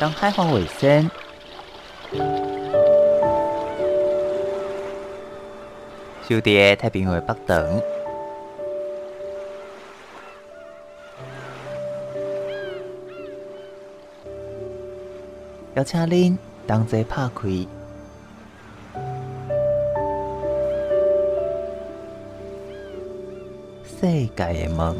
当海防卫生，就伫太平洋北端，邀请您同齐拍开世界的门。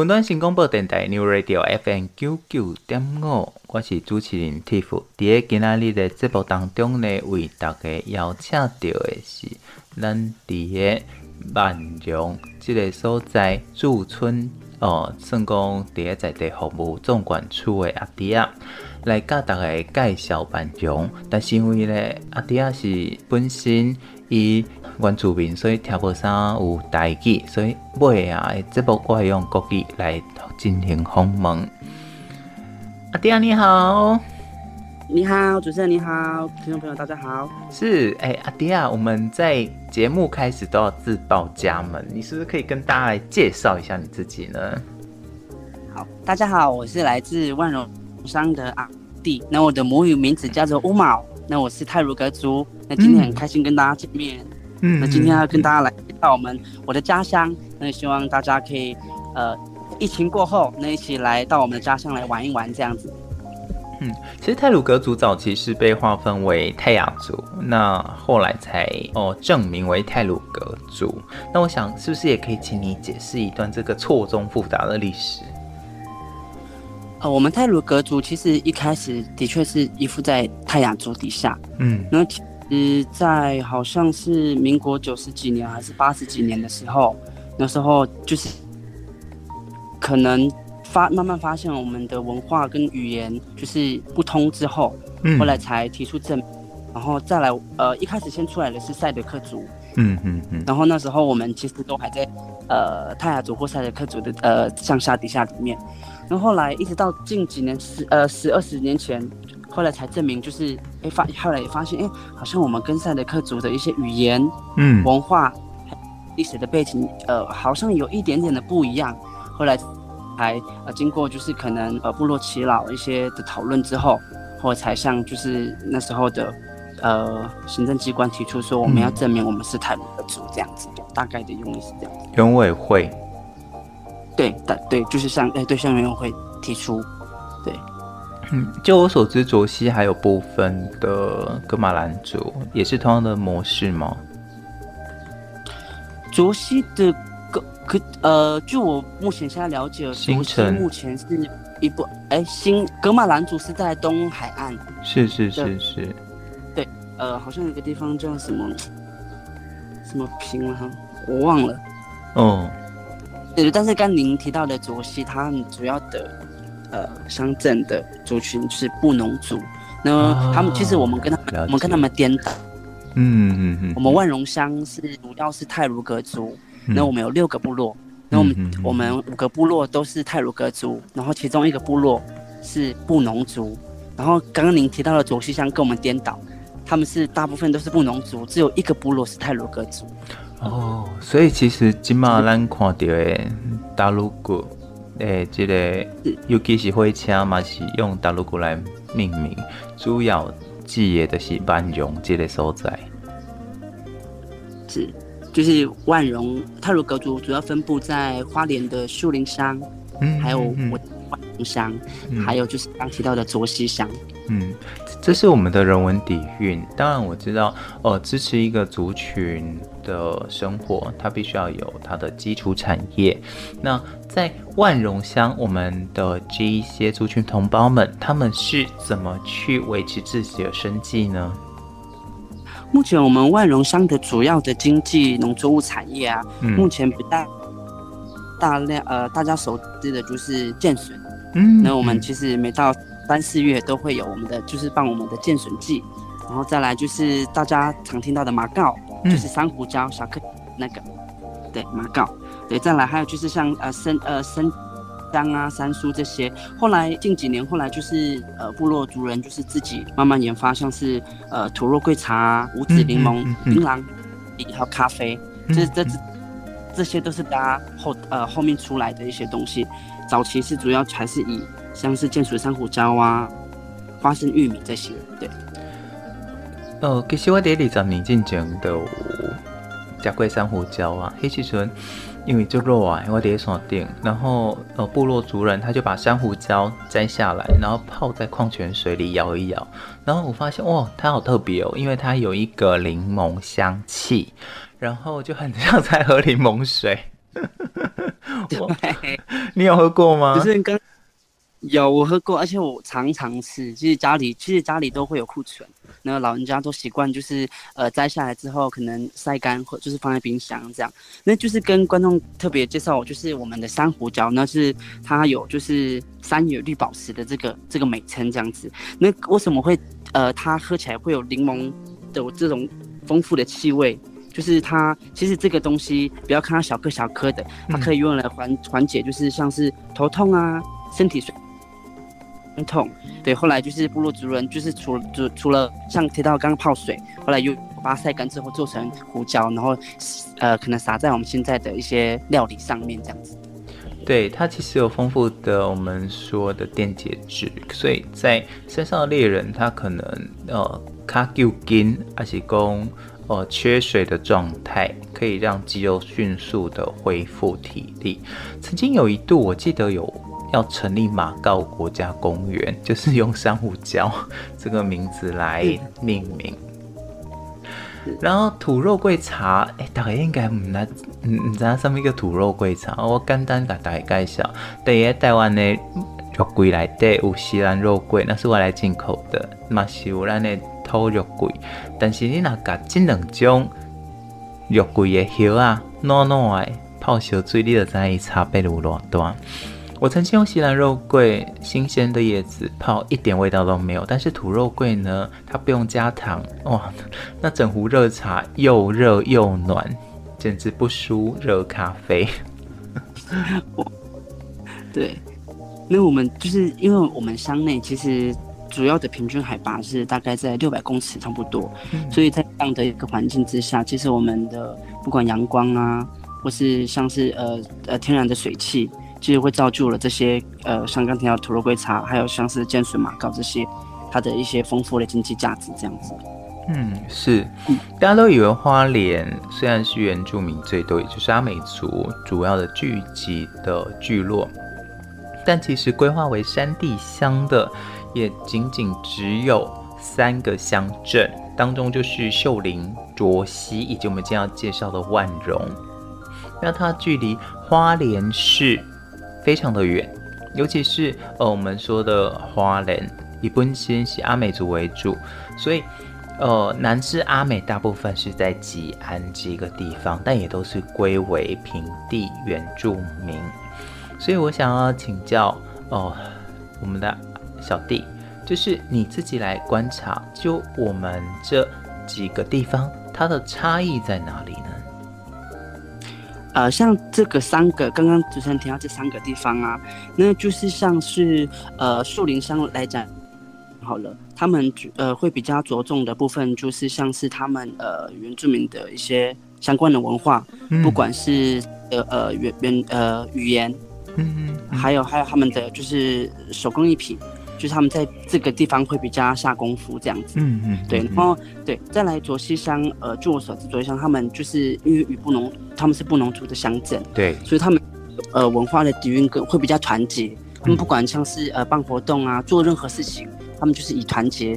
云端新广播电台 New Radio FM 九九点五，我是主持人 Tiff。伫个今仔日的节目当中呢，为大家邀请到的是咱伫个万荣这个所在驻村哦，算讲伫个在地服务总管处的阿弟啊来甲大家介绍万荣。但是因为呢，阿弟仔是本身伊。原住民，所以听无啥有台语，所以尾啊，这部我会用国语来进行访问。阿弟啊，你好，你好，主持人你好，听众朋友大家好。是，哎、欸，阿弟啊，我们在节目开始都要自报家门，你是不是可以跟大家来介绍一下你自己呢？好，大家好，我是来自万荣商的阿弟，那我的母语名字叫做乌毛，那我是泰鲁格族，那今天很开心跟大家见面。嗯嗯，那今天要跟大家来到我们我的家乡，那希望大家可以，呃，疫情过后，那一起来到我们的家乡来玩一玩这样子。嗯，其实泰鲁格族早期是被划分为泰雅族，那后来才哦证明为泰鲁格族。那我想是不是也可以请你解释一段这个错综复杂的历史？呃，我们泰鲁格族其实一开始的确是依附在泰雅族底下，嗯，那。是在好像是民国九十几年还是八十几年的时候，那时候就是可能发慢慢发现我们的文化跟语言就是不通之后，嗯，后来才提出证，然后再来呃一开始先出来的是赛德克族，嗯嗯嗯，然后那时候我们其实都还在呃泰雅族或赛德克族的呃上下底下里面，然后后来一直到近几年十呃十二十年前。后来才证明，就是哎发，后来也发现，哎，好像我们跟赛德克族的一些语言、嗯，文化、历史的背景，呃，好像有一点点的不一样。后来还呃经过就是可能呃部落耆老一些的讨论之后，后来才向就是那时候的呃行政机关提出说我们要证明我们是泰鲁阁族这样子，嗯、大概的用意是这样子。原委会，对，的对，就是像哎对，向原委会提出，对，嗯，就我所知，卓西还有部分的格马兰族也是同样的模式吗？卓西的格可呃，据我目前现在了解，卓溪目前是。一部哎，新格马兰族是在东海岸，是是是是，对，呃，好像有个地方叫什么什么平了哈，我忘了。哦，对，但是刚您提到的卓西，它主要的呃乡镇的族群是布农族，那他们、哦、其实我们跟他们我们跟他们颠倒，嗯嗯嗯，我们万荣乡是主要是泰鲁格族，那、嗯、我们有六个部落。那我们、嗯、我们五个部落都是泰鲁格族，然后其中一个部落是布农族，然后刚刚您提到的左西乡跟我们颠倒，他们是大部分都是布农族，只有一个部落是泰鲁格族。哦，所以其实今嘛咱看到的太鲁阁，诶，这个尤其是火车嘛是用大陆过来命名，主要记忆的是万荣这个所在。是。就是万荣泰鲁阁族主要分布在花莲的树林乡，嗯，还有我万荣乡，嗯，还有就是刚提到的卓溪乡，嗯，这是我们的人文底蕴。当然我知道，呃，支持一个族群的生活，它必须要有它的基础产业。那在万荣乡，我们的这一些族群同胞们，他们是怎么去维持自己的生计呢？目前我们万荣乡的主要的经济农作物产业啊，嗯、目前不大大量呃，大家熟知的就是建笋。嗯，那我们其实每到三四月都会有我们的，就是办我们的建笋季，然后再来就是大家常听到的马告，嗯、就是珊瑚礁小克那个，对马告，对，再来还有就是像呃生呃生。姜啊，山苏这些，后来近几年，后来就是呃，部落族人就是自己慢慢研发，像是呃土肉桂茶、无籽柠檬、槟榔，还有咖啡，这这这这些都是大家后呃后面出来的一些东西。早期是主要还是以像是建水珊瑚礁啊、花生玉米这些，对。呃，其实我第二十年进前都加过珊瑚礁啊，黑气醇。因为就热啊，我得锁定，然后呃，部落族人他就把珊瑚礁摘下来，然后泡在矿泉水里摇一摇，然后我发现哇，它好特别哦，因为它有一个柠檬香气，然后就很 像在喝柠檬水。我，你有喝过吗？就是跟有我喝过，而且我常常吃，其实家里其实家里都会有库存。那老人家都习惯，就是呃摘下来之后，可能晒干或就是放在冰箱这样。那就是跟观众特别介绍，就是我们的珊瑚椒，那是它有就是山野绿宝石的这个这个美称这样子。那为什么会呃它喝起来会有柠檬的这种丰富的气味？就是它其实这个东西不要看它小颗小颗的，它可以用来缓缓解，就是像是头痛啊，身体痛，对，后来就是部落族人，就是除了除除了像提到刚泡水，后来又把它晒干之后做成胡椒，然后呃可能撒在我们现在的一些料理上面这样子。对，它其实有丰富的我们说的电解质，所以在山上的猎人他可能呃卡丢筋，而且供呃缺水的状态，可以让肌肉迅速的恢复体力。曾经有一度我记得有。要成立马告国家公园，就是用珊瑚礁 这个名字来命名。然后土肉桂茶，哎、大家应该唔知，唔知什么叫土肉桂茶。我简单给大家介绍，第一台湾的肉桂来底有西兰肉桂，那是我来进口的，嘛是有咱的土肉桂。但是你若甲这两种肉桂的叶啊，糯糯的泡烧水，你就知伊差别有偌大。我曾经用西兰肉桂新鲜的叶子泡，一点味道都没有。但是土肉桂呢，它不用加糖，哇，那整壶热茶又热又暖，简直不输热咖啡。对，那我们就是因为我们乡内其实主要的平均海拔是大概在六百公尺差不多，嗯、所以在这样的一个环境之下，其实我们的不管阳光啊，或是像是呃呃天然的水汽。其实会造就了这些，呃，像刚提到土肉桂茶，还有像是建水马告这些，它的一些丰富的经济价值这样子。嗯，是，大家都以为花莲虽然是原住民最多，也就是阿美族主要的聚集的聚落，但其实规划为山地乡的也仅仅只有三个乡镇，当中就是秀林、卓溪以及我们将要介绍的万荣。那它距离花莲市非常的远，尤其是呃我们说的花莲，以本身是阿美族为主，所以。呃，南势阿美大部分是在吉安这个地方，但也都是归为平地原住民。所以我想要请教哦、呃，我们的小弟，就是你自己来观察，就我们这几个地方，它的差异在哪里呢？呃，像这个三个，刚刚主持人提到这三个地方啊，那就是像是呃树林乡来讲。好了，他们呃会比较着重的部分，就是像是他们呃原住民的一些相关的文化，嗯、不管是呃呃原原呃语言，嗯嗯，还有还有他们的就是手工艺品，就是他们在这个地方会比较下功夫这样子，嗯嗯，对，然后对，再来卓溪乡，呃，据我所知，卓溪乡他们就是因为与布农，他们是布农族的乡镇，对，所以他们呃文化的底蕴更会比较团结，他们不管像是呃办活动啊，做任何事情。他们就是以团结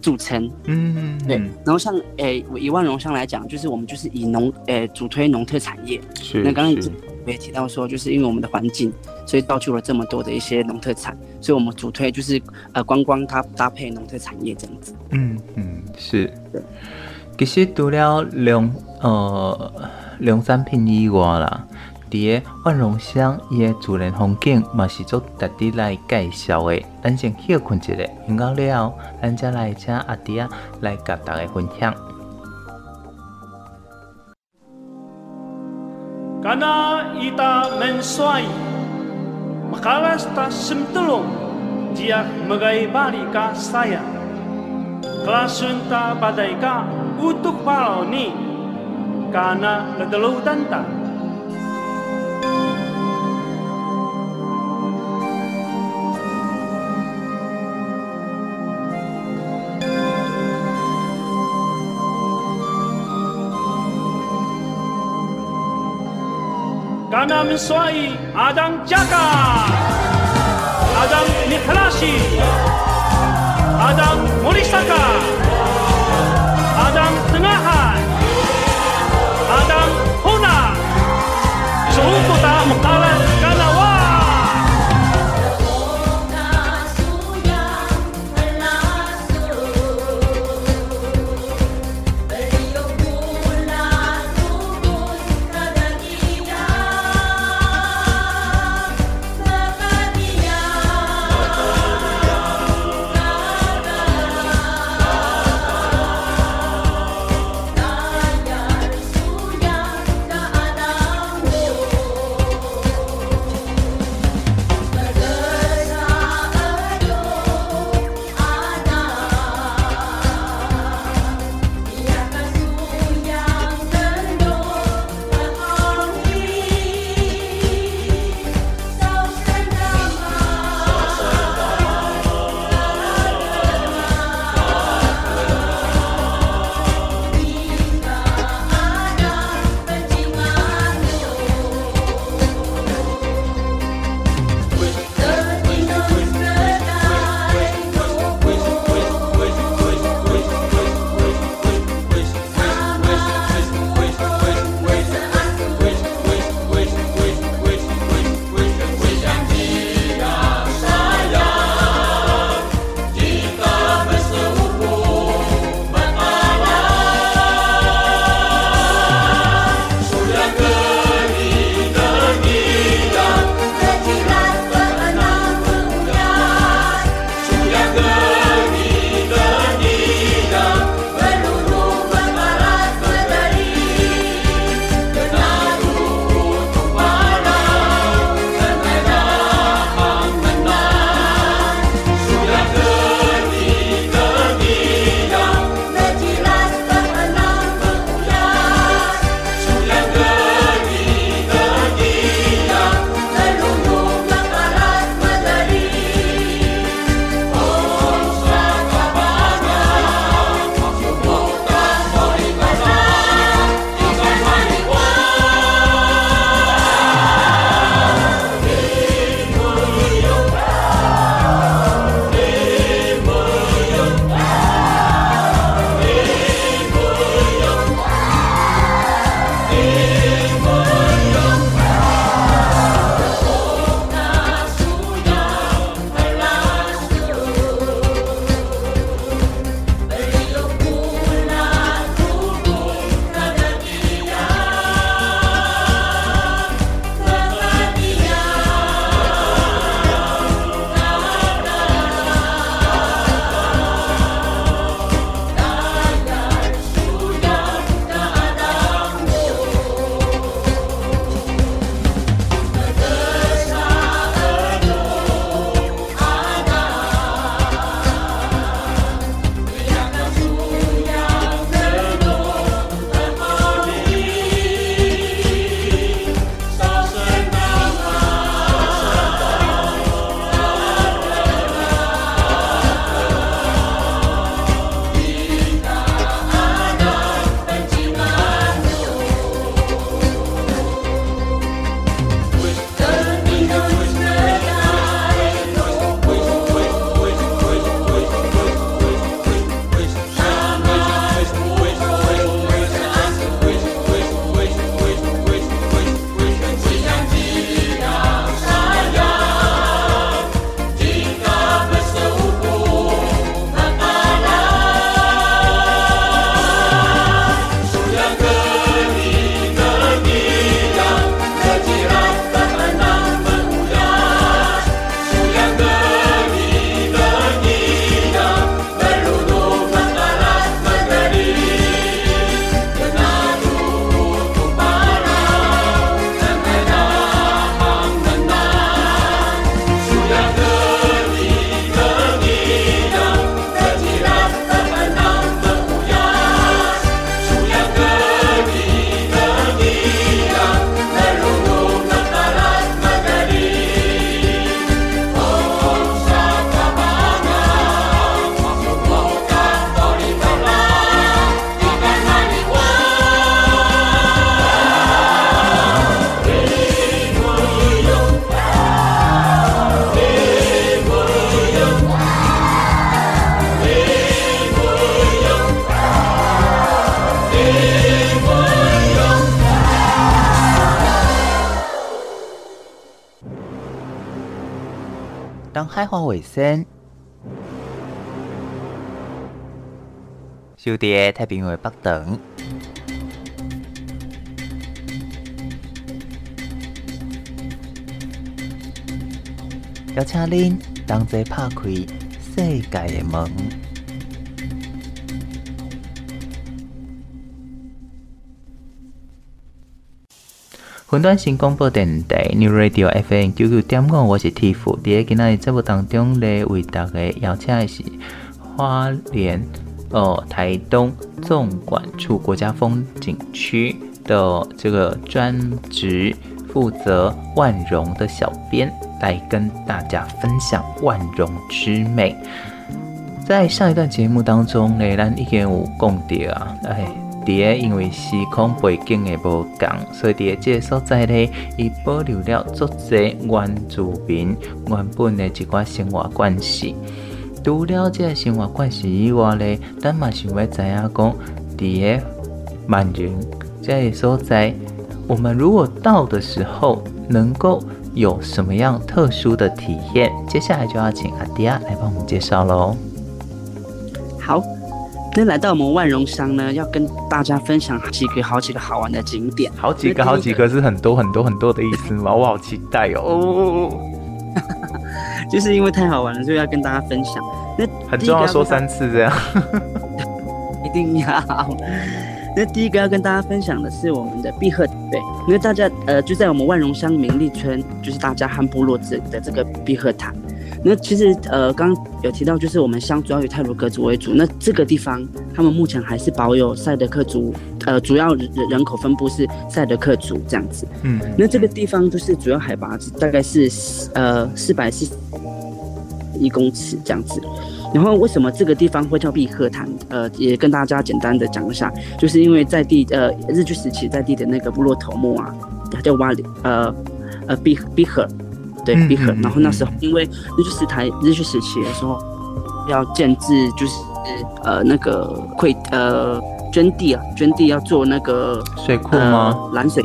著称，嗯，对。然后像诶、欸，以万荣乡来讲，就是我们就是以农诶、欸、主推农特产业。是。那刚刚也提到说，就是因为我们的环境，所以造就了这么多的一些农特产，所以我们主推就是呃观光它搭配农特产业这样子。嗯嗯，是。其实除了农呃农产品以外啦。伫个万荣乡，伊个自然风景嘛是做特地来介绍的。咱先休困一下，休到了后，咱再来请阿弟啊来甲大家分享。阿当加卡，阿当尼克拉西，阿当莫里萨卡，阿当登阿罕，阿当胡纳，苏古达木卡兰。海华卫生，小弟太平洋北等，邀请您同齐拍开世界的门。云端新广播电台 New Radio FM 九九点五，我是 Tiff。伫个今仔日节目当中咧，为大家邀请的是花莲哦台东纵管处国家风景区的这个专职负责万荣的小编，来跟大家分享万荣之美。在上一段节目当中咧，咱已经有讲到啊，哎。伫因为时空背景的无同，所以伫这个所在呢，伊保留了足侪原住民原本的一寡生活关系。除了这个生活关系以外呢，咱嘛想要知影讲，伫个万荣这个所在，我们如果到的时候，能够有什么样特殊的体验？接下来就要请阿迪亚来帮我们介绍喽。好。那来到我们万荣乡呢，要跟大家分享几个好几个好玩的景点。好几个好几个是很多很多很多的意思吗？我好期待哦！哦 就是因为太好玩了，所以要跟大家分享。那很重要，说三次这样。一定要。那第一个要跟大家分享的是我们的碧鹤，对，因为大家呃就在我们万荣乡明利村，就是大家汉部落这的这个碧鹤塔。那其实呃，刚刚有提到，就是我们乡主要以泰鲁格族为主。那这个地方，他们目前还是保有赛德克族，呃，主要人人口分布是赛德克族这样子。嗯。那这个地方就是主要海拔大概是呃四百四一公尺这样子。然后为什么这个地方会叫碧鹤潭？呃，也跟大家简单的讲一下，就是因为在地呃日据时期在地的那个部落头目啊，他叫瓦里，呃呃碧碧鹤。对，碧鹤。然后那时候，因为日据时台日据时期的时候，要建制就是呃那个会呃捐地啊，捐地要做那个水库吗？拦、呃、水，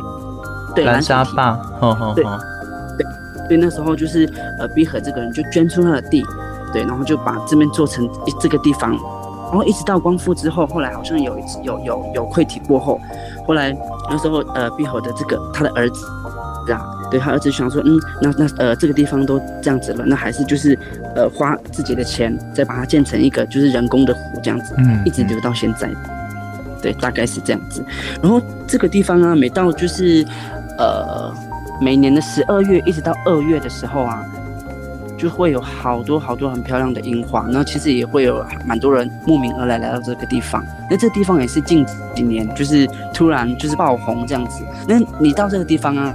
对，拦沙坝。呵呵呵对对，所以那时候就是呃碧鹤这个人就捐出他的地，对，然后就把这边做成这个地方，然后一直到光复之后，后来好像有一次有有有溃堤过后，后来那时候呃碧鹤的这个他的儿子，这样。对，他儿子想说，嗯，那那呃，这个地方都这样子了，那还是就是，呃，花自己的钱再把它建成一个就是人工的湖这样子，嗯，一直留到现在，对，大概是这样子。然后这个地方啊，每到就是，呃，每年的十二月一直到二月的时候啊，就会有好多好多很漂亮的樱花，那其实也会有蛮多人慕名而来来到这个地方。那这地方也是近几年就是突然就是爆红这样子。那你到这个地方啊？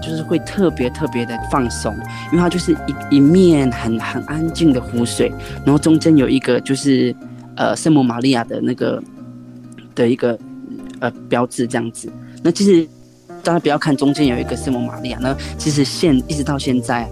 就是会特别特别的放松，因为它就是一一面很很安静的湖水，然后中间有一个就是呃圣母玛利亚的那个的一个呃标志这样子。那其实大家不要看中间有一个圣母玛利亚，那其实现一直到现在，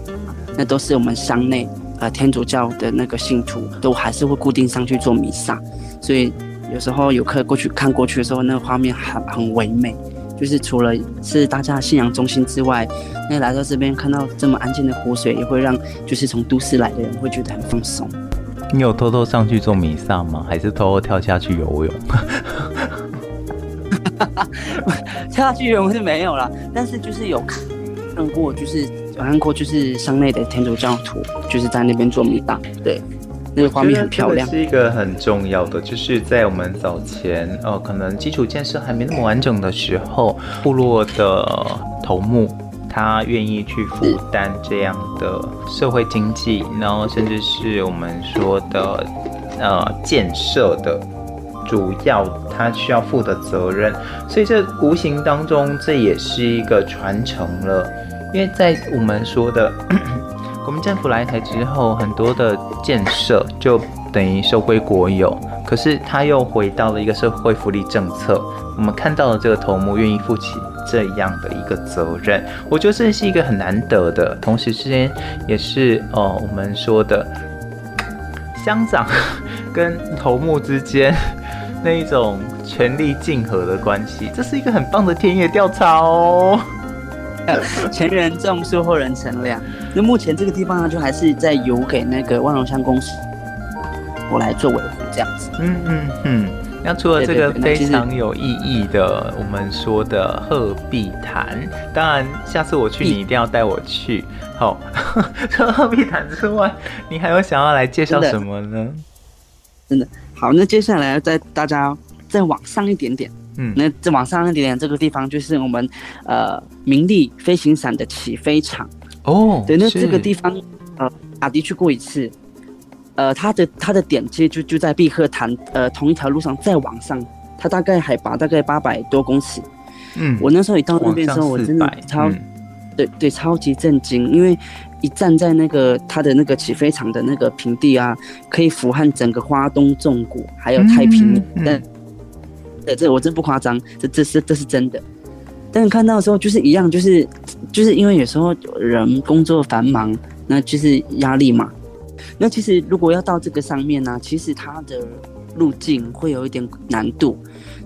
那都是我们乡内呃天主教的那个信徒都还是会固定上去做弥撒，所以有时候游客过去看过去的时候，那个画面很很唯美。就是除了是大家信仰中心之外，那来到这边看到这么安静的湖水，也会让就是从都市来的人会觉得很放松。你有偷偷上去做弥撒吗？还是偷偷跳下去游泳？跳下去游泳是没有啦，但是就是有看过，就是有看过，就是乡内的天主教徒就是在那边做弥撒，对。那个画面很漂亮，是一个很重要的，就是在我们早前哦，可能基础建设还没那么完整的时候，部落的头目他愿意去负担这样的社会经济，然后甚至是我们说的呃建设的主要他需要负的责任，所以这无形当中这也是一个传承了，因为在我们说的。我们政府来台之后，很多的建设就等于收归国有，可是他又回到了一个社会福利政策。我们看到了这个头目愿意负起这样的一个责任，我觉得这是一个很难得的，同时之间也是哦，我们说的乡长跟头目之间那一种权力竞合的关系，这是一个很棒的田野调查哦。前人种树，后人乘凉。那目前这个地方呢，就还是在由给那个万荣乡公司我来做维护这样子。嗯嗯嗯。那除了这个非常有意义的，我们说的鹤壁潭，当然下次我去你一定要带我去。好，除了鹤壁潭之外，你还有想要来介绍什么呢？真的好，那接下来要带大家再往上一点点。嗯，那再往上一点点，这个地方就是我们呃明利飞行伞的起飞场哦。对，那这个地方呃阿迪去过一次，呃，它的它的点其实就就在碧鹤潭呃同一条路上再往上，它大概海拔大概八百多公尺。嗯，我那时候一到那边的时候，我真的超、嗯、对对超级震惊，因为一站在那个它的那个起飞场的那个平地啊，可以俯瞰整个花东纵谷还有太平洋。嗯嗯对，这我真不夸张，这这是这是真的。但是看到的时候就是一样，就是就是因为有时候人工作繁忙，那就是压力嘛。那其实如果要到这个上面呢、其实它的路径会有一点难度，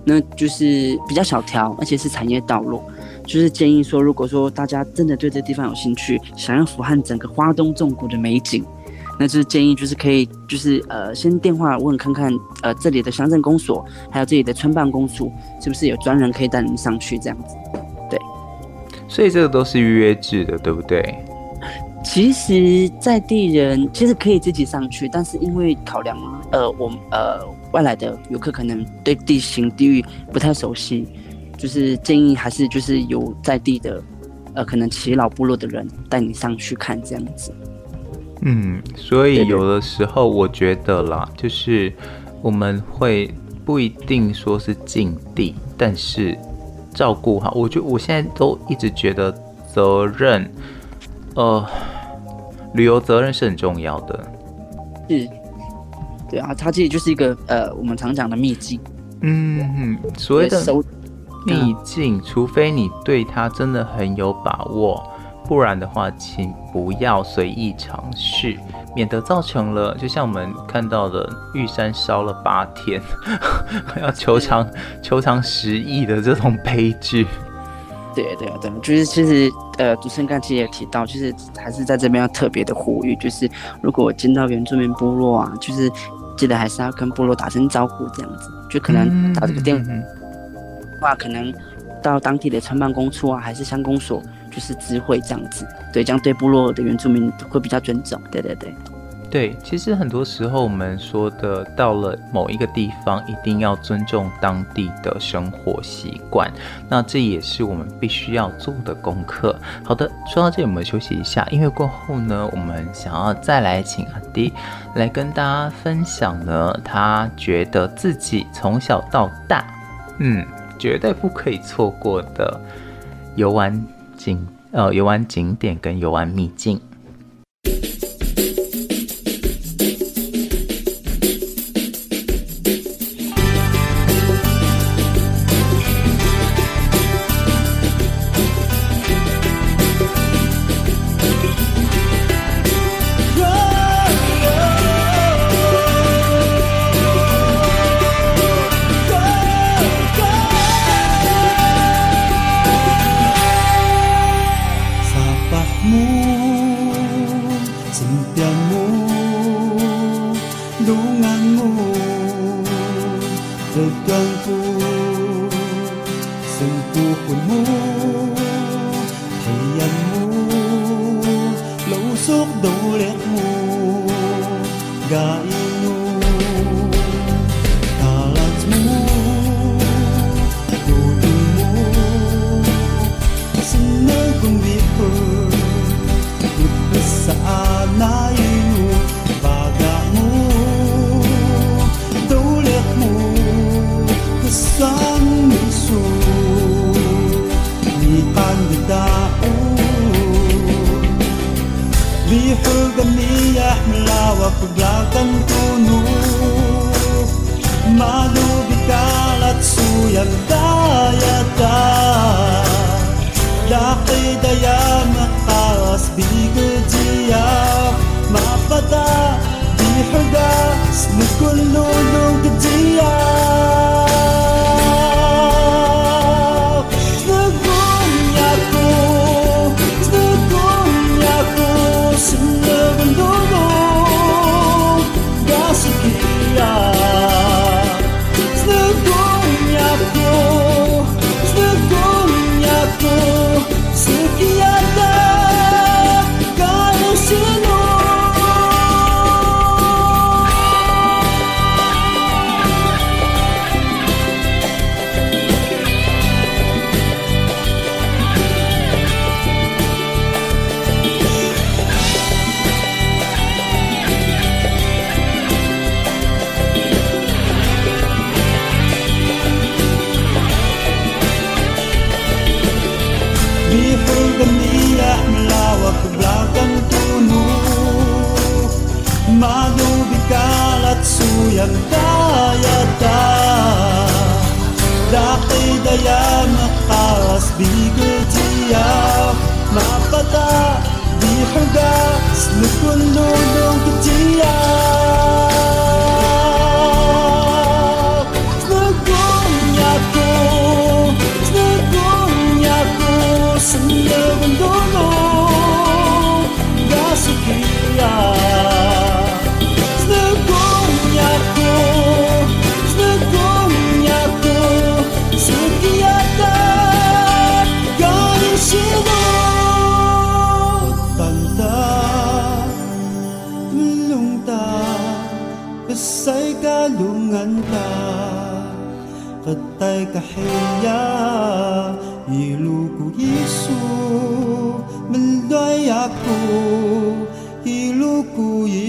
那就是比较小条，而且是产业道路。就是建议说，如果说大家真的对这地方有兴趣，想要俯瞰整个花东纵谷的美景。那就是建议，就是可以，就是呃，先电话问看看，呃，这里的乡镇公所，还有这里的村办公处，是不是有专人可以带您上去这样子？对，所以这个都是预约制的，对不对？其实在地人其实可以自己上去，但是因为考量，呃，我呃外来的游客可能对地形地域不太熟悉，就是建议还是就是有在地的，呃，可能耆老部落的人带你上去看这样子。嗯，所以有的时候我觉得啦，就是我们会不一定说是禁地，但是照顾好，我就我现在都一直觉得责任，呃，旅游责任是很重要的。是，对啊，它其实就是一个呃，我们常讲的秘境。嗯嗯，所谓的秘境，除非你对它真的很有把握。不然的话，请不要随意尝试，免得造成了就像我们看到的玉山烧了八天，要求偿求偿十亿的这种悲剧。对对对，就是其实呃，主持人刚才也提到，就是还是在这边要特别的呼吁，就是如果我见到原住民部落啊，就是记得还是要跟部落打声招呼，这样子，就可能打这个电话，嗯嗯嗯、可能到当地的村办公处啊，还是乡公所。就是智慧这样子，对，这样对部落的原住民会比较尊重。对对对，对，其实很多时候我们说的，到了某一个地方，一定要尊重当地的生活习惯，那这也是我们必须要做的功课。好的，说到这里，我们休息一下，因为过后呢，我们想要再来请阿迪来跟大家分享呢，他觉得自己从小到大，嗯，绝对不可以错过的游玩。景呃，游玩景点跟游玩秘境。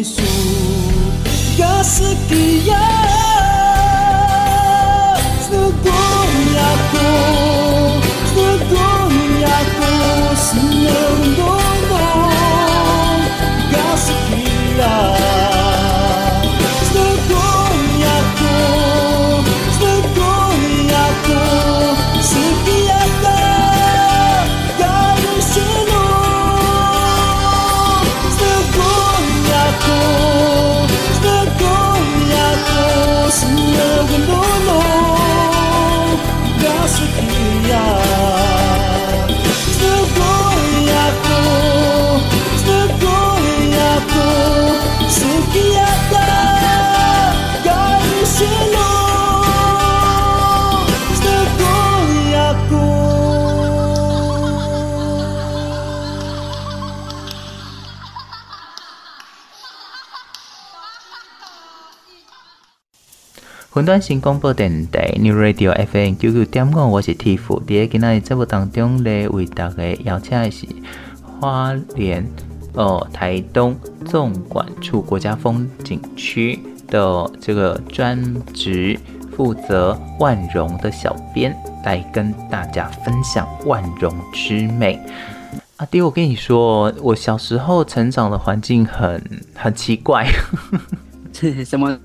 Iluko Yesu Gasakiya Snagonya 云端新广播电台 New Radio FM 九九点五，我是 Tiff。伫个今仔日节目当中咧，为大家邀请的是花莲哦台东纵管处国家风景区的这个专职负责万荣的小编，来跟大家分享万荣之美。阿弟，我跟你说，我小时候成长的环境很很奇怪。是什么？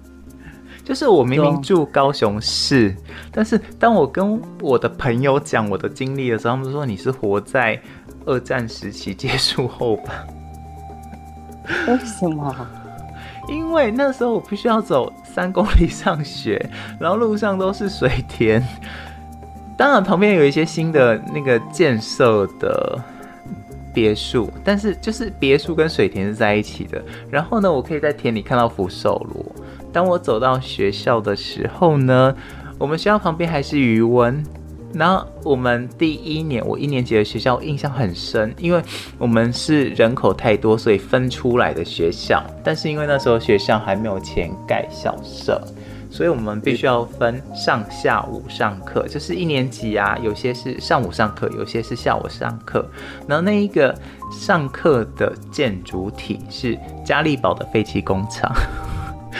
就是我明明住高雄市，但是当我跟我的朋友讲我的经历的时候，他们说你是活在二战时期结束后吧？为什么？因为那时候我必须要走三公里上学，然后路上都是水田，当然旁边有一些新的那个建设的别墅，但是就是别墅跟水田是在一起的。然后呢，我可以在田里看到福寿螺。当我走到学校的时候呢，我们学校旁边还是鱼塭。然后我们第一年，我一年级的学校印象很深，因为我们是人口太多，所以分出来的学校。但是因为那时候学校还没有钱盖校舍，所以我们必须要分上下午上课。就是一年级啊，有些是上午上课，有些是下午上课。然后那一个上课的建筑体是嘉利宝的废弃工厂。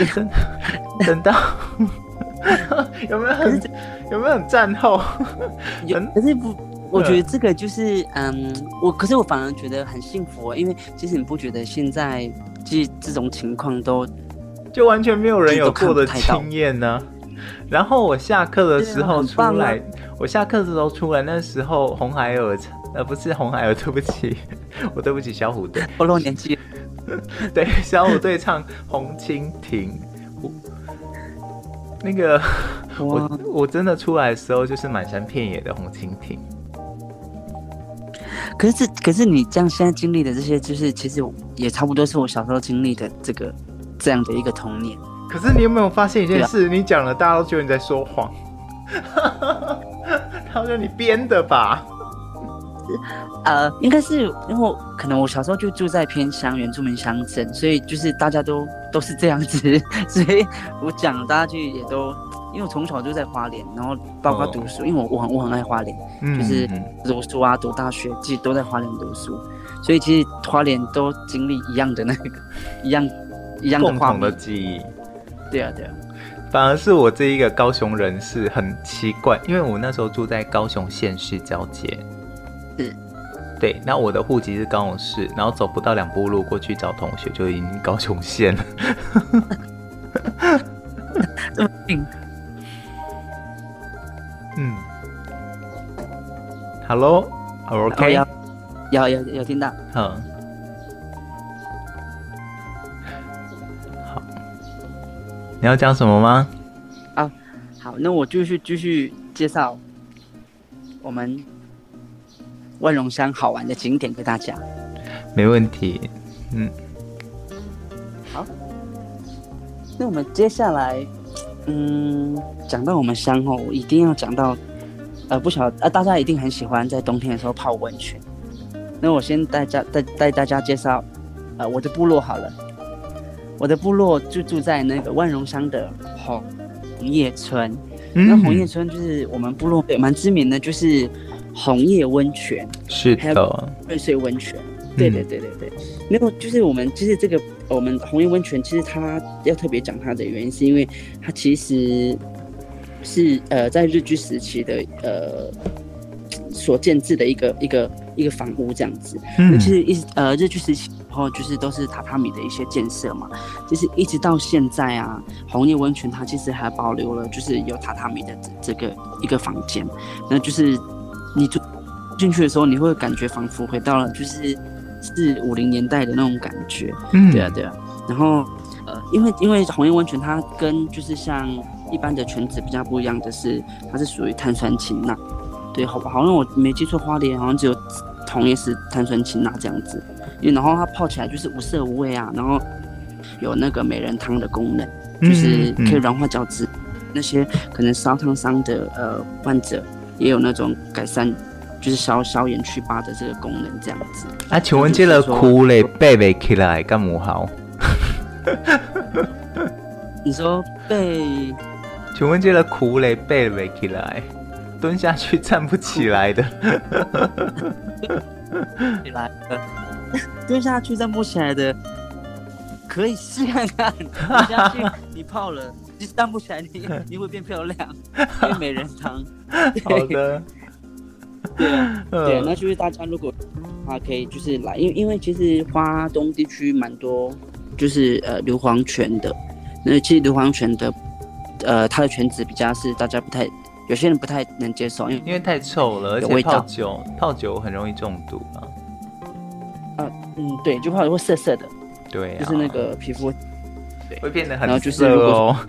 等到 有没有很有没有很战后？有，可是不，我觉得这个就是嗯，我可是我反而觉得很幸福，因为其实你不觉得现在其实这种情况都就完全没有人有过的经验呢？然后我下课的时候出来，啊、我下课的时候出来，那时候红孩儿呃不是红孩儿，对不起，我对不起小虎队，我漏年纪。对，小虎队唱《红蜻蜓》，我那个我我真的出来的时候就是满山遍野的红蜻蜓。可是这可是你这样现在经历的这些，就是其实也差不多是我小时候经历的这个这样的一个童年。可是你有没有发现一件事？啊、你讲了，大家都觉得你在说谎。他说你编的吧？呃，应该是因为可能我小时候就住在偏乡原住民乡镇，所以就是大家都都是这样子，所以我讲大家就也都，因为我从小就在花莲，然后包括读书，哦、因为我我很我很爱花莲，嗯、就是读书啊，读大学其实都在花莲读书，所以其实花莲都经历一样的那个 一样一样的共同的记忆。对啊对啊，反而是我这一个高雄人是很奇怪，因为我那时候住在高雄县市交界。是，对，那我的户籍是高雄市，然后走不到两步路过去找同学就已经高雄县了。嗯。嗯。Hello，OK，有有有有听到。嗯。好。你要讲什么吗？啊，好，那我继续继续介绍我们万荣乡好玩的景点给大家。没问题。嗯。好。那我们接下来，嗯，讲到我们乡后，我一定要讲到，呃，不晓得，呃，大家一定很喜欢在冬天的时候泡温泉。那我先带家带带大家介绍，呃，我的部落好了。我的部落就住在那个万荣乡的红叶村。嗯。那红叶村就是我们部落蛮知名的，就是红叶温泉。是的。还有瑞穗温泉。对对对对对。没有，就是我们其实这个。我们红叶温泉其实它要特别讲它的原因，是因为它其实是呃在日据时期的呃所建制的一个一个一个房屋这样子。嗯。那其实一呃日据时期后就是都是榻榻米的一些建设嘛，就是一直到现在啊，红叶温泉它其实还保留了就是有榻榻米的这个一个房间。那就是你住进去的时候，你会感觉仿佛回到了就是。四五零年代的那种感觉，嗯，对啊，对啊。然后，呃，因为因为红叶温泉它跟就是像一般的泉子比较不一样的是，它是属于碳酸氢钠，对，好吧，好像我没记错，花莲好像只有同一是碳酸氢钠这样子。因为然后它泡起来就是无色无味啊，然后有那个美人汤的功能，就是可以软化角质，那些可能烧烫伤的呃患者也有那种改善。就是消消炎祛疤的这个功能，这样子。啊，请问这个苦嘞背不起来干么好？你说背？请问这个苦嘞背不起来，蹲下去站不起来的。起来的，蹲下去站不起来的，可以试看看。蹲下去，你泡了，你站不起来，你 你会变漂亮，变美人汤。好的。对啊，对，那就是大家如果啊可以就是来，因为因为其实花东地区蛮多，就是呃硫磺泉的，那其实硫磺泉的，呃它的泉质比较是大家不太，有些人不太能接受，因为因为太臭了，而且泡酒泡酒很容易中毒啊。啊，嗯，对，就泡会涩涩的，对、啊，就是那个皮肤对会变得很涩哦。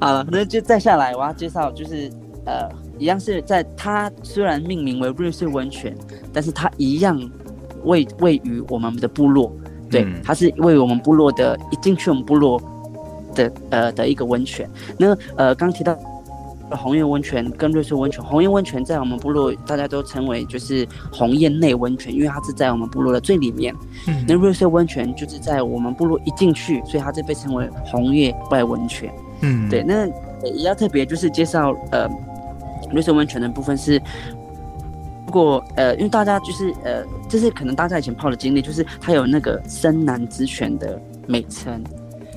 好了，那就再下来，我要介绍就是，呃，一样是在它虽然命名为瑞穗温泉，但是它一样位位于我们的部落，对，嗯、它是位于我们部落的，一进去我们部落的呃的一个温泉。那呃刚提到红叶温泉跟瑞穗温泉，红叶温泉在我们部落大家都称为就是红叶内温泉，因为它是在我们部落的最里面。嗯、那瑞穗温泉就是在我们部落一进去，所以它就被称为红叶外温泉。嗯，对，那也要特别就是介绍呃，瑞穗温泉的部分是，如果呃，因为大家就是呃，就是可能大家以前泡的经历，就是它有那个生男之泉的美称，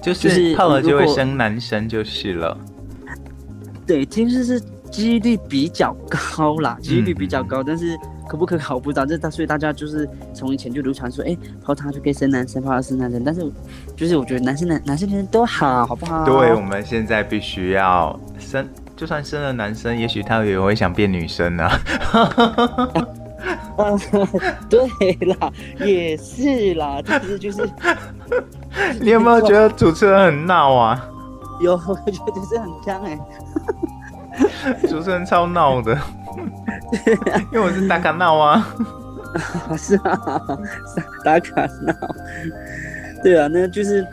就是泡了就会生男生就是了。对，其实是几率比较高啦，几率比较高，嗯、但是。可不可考不知道，这大所以大家就是从以前就流传说，哎、欸，泡它就可以生男生，泡它生男生。但是就是我觉得男生男男生女生都好，好不好？对，我们现在必须要生，就算生了男生，也许他也会想变女生呢、啊。啊，对啦，也是啦，但是就是，你有没有觉得主持人很闹啊？有，我觉得就是很香哎、欸，主持人超闹的。因为我是打卡闹啊，是啊，打卡闹，对啊，那就是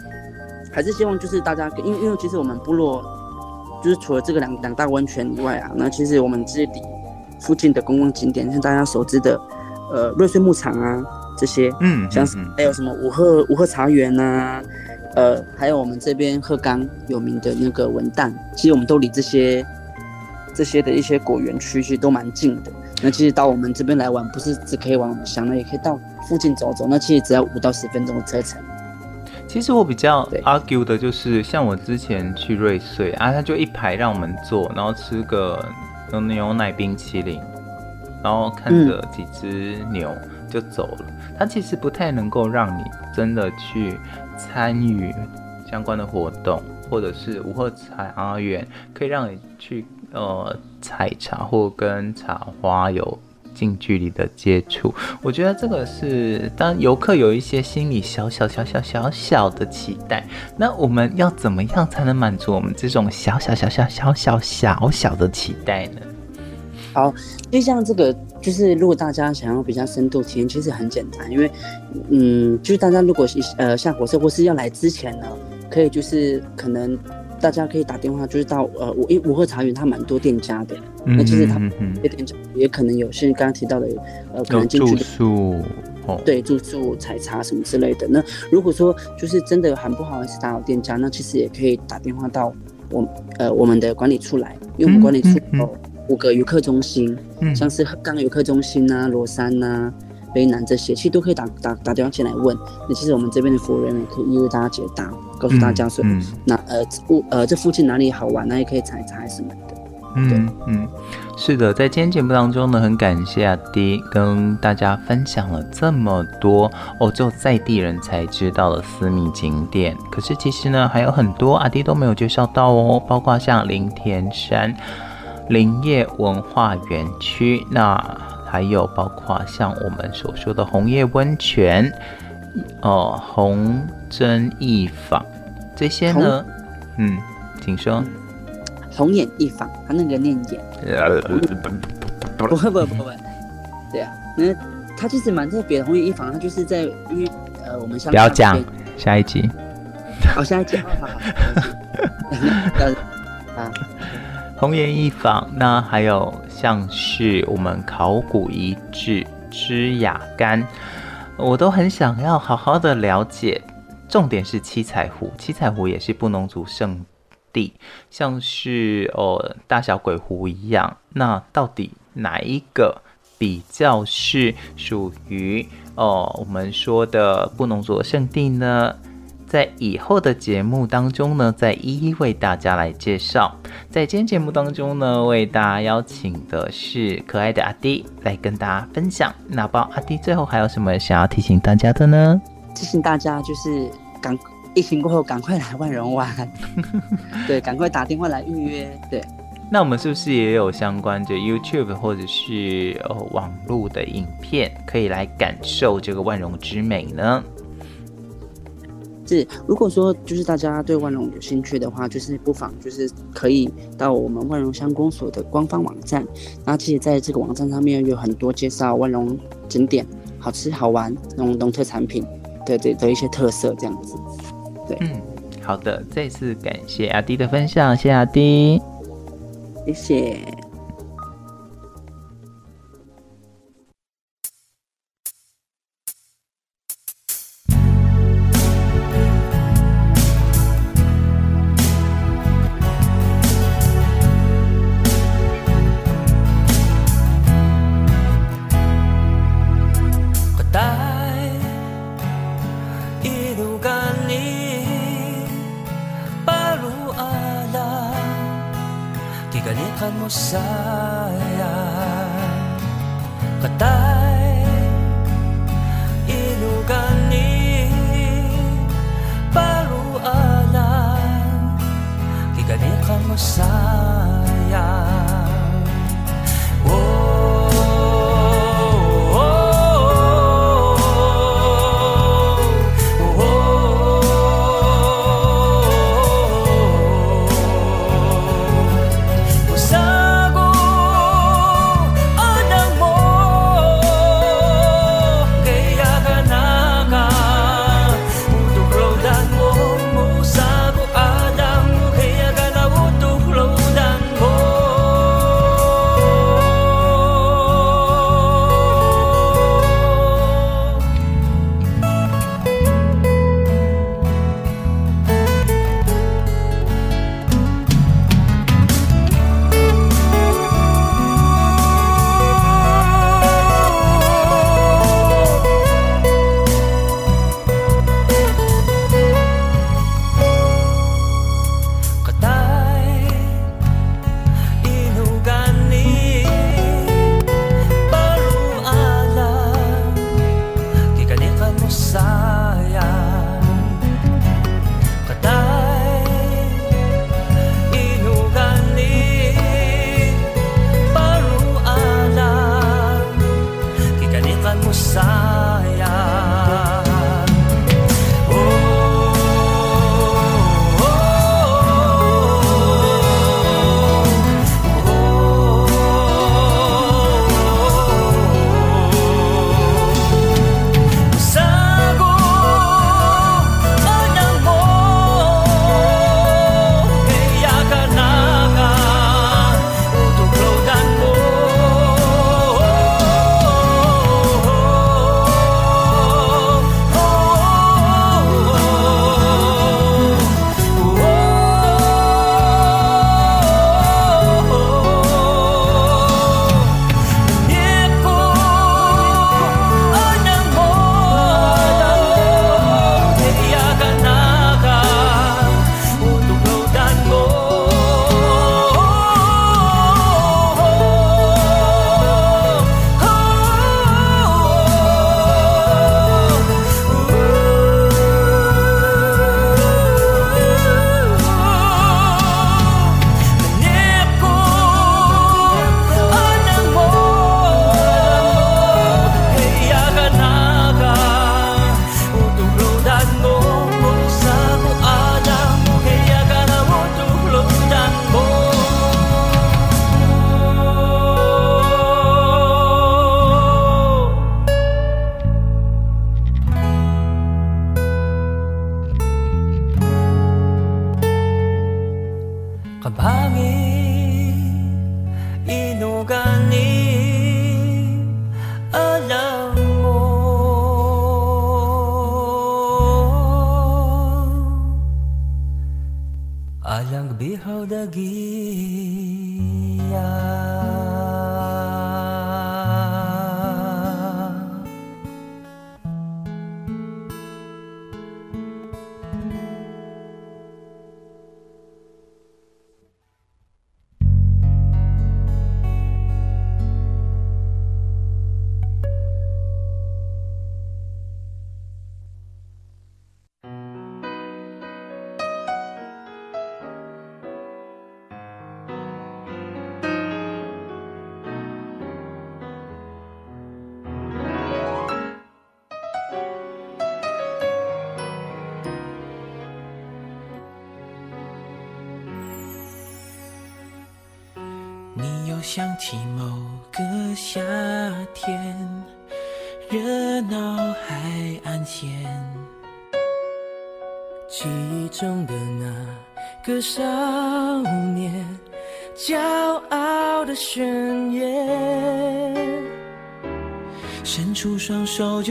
还是希望就是大家，因为因为其实我们部落就是除了这个两两大温泉以外啊，那其实我们这里附近的公共景点，像大家熟知的呃瑞穗牧场啊这些，嗯，像是还有什么五鹤五鹤茶园呐，呃，还有我们这边鹤岗有名的那个文旦，其实我们都离这些。这些的一些果园区其实都蛮近的。那其实到我们这边来玩，不是只可以玩我们乡，那也可以到附近走走。那其实只要五到十分钟的车程。其实我比较 argue 的就是，像我之前去瑞穗啊，他就一排让我们坐，然后吃个牛奶冰淇淋，然后看着几只牛，就走了，它其实不太能够让你真的去参与相关的活动，或者是无喝茶园可以让你去呃采茶或跟茶花有近距离的接触。我觉得这个是当游客有一些心里小小小小小小的期待，那我们要怎么样才能满足我们这种小小小小小小小小的期待呢？好，就像这个，就是如果大家想要比较深度体验，其实很简单，因为，嗯，就是大家如果呃下火车或是要来之前呢，可以就是可能大家可以打电话，就是到呃五一五鹤茶园，它蛮多店家的，嗯、那其实它有店家也可能有，像刚刚提到的，呃，可能进去住宿，哦，对，住宿采茶什么之类的。那如果说就是真的很不好意思打扰店家，那其实也可以打电话到我呃我们的管理处来，因为我们管理处哦。嗯嗯嗯五个游客中心，嗯，像是刚游客中心啊、罗山呐、卑南这些，其实都可以打打打电话进来问。那其实我们这边的服务人员可以一一为大家解答，告诉大家说，嗯，那呃附呃这附近哪里好玩，那也可以采摘什么的。嗯嗯，是的，在今天节目当中呢，很感谢阿迪跟大家分享了这么多哦，只有在地人才知道的私密景点。可是其实呢，还有很多阿迪都没有介绍到哦，包括像林田山。林业文化园区，那还有包括像我们所说的红叶温泉，哦、呃，红针艺坊这些呢，嗯，请说。红眼艺坊，他那个念眼。不会不会不会，对啊，那他其实蛮特别的。红眼艺坊，它就是在因为呃我们乡下。不要讲，下一集。好，下一集，好好好。啊。红岩一坊，那还有像是我们考古遗址之雅干，我都很想要好好的了解。重点是七彩湖，七彩湖也是布农族圣地，像是哦大小鬼湖一样。那到底哪一个比较是属于哦我们说的布农族圣地呢？在以后的节目当中呢，再一一为大家来介绍。在今天节目当中呢，为大家邀请的是可爱的阿迪来跟大家分享。那包阿迪最后还有什么想要提醒大家的呢？提醒大家就是赶疫情过后赶快来万荣玩，对，赶快打电话来预约。对，那我们是不是也有相关的 YouTube 或者是呃网络的影片，可以来感受这个万荣之美呢？是，如果说就是大家对万隆有兴趣的话，就是不妨就是可以到我们万荣乡公所的官方网站，那其实在这个网站上面有很多介绍万隆景点、好吃好玩那种农特产品的的的一些特色这样子。对，嗯，好的，再次感谢阿迪的分享，谢谢阿迪，谢谢。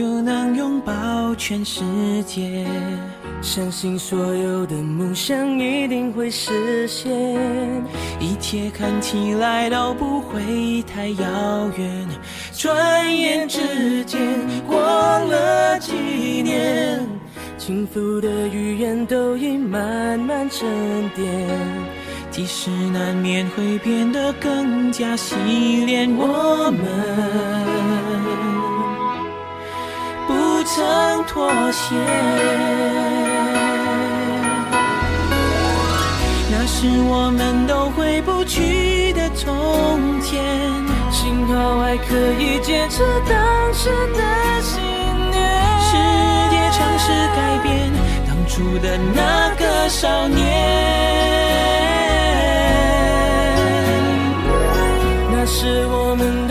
就能拥抱全世界。相信所有的梦想一定会实现，一切看起来都不会太遥远。转眼之间过了几年，轻浮的语言都已慢慢沉淀，即使难免会变得更加洗练，我们。曾妥协，那是我们都回不去的从前。幸好还可以坚持当时的信念。世界尝试改变当初的那个少年，那是我们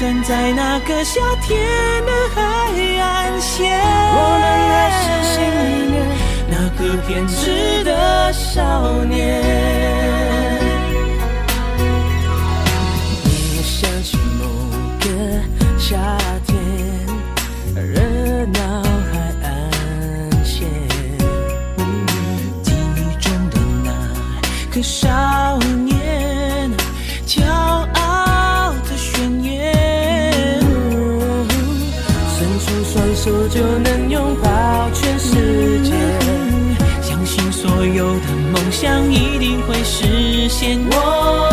站在那个夏天的海岸线，我们还是心里面那个偏执的少年。你想起某个夏就能拥抱全世界，相信所有的梦想一定会实现。我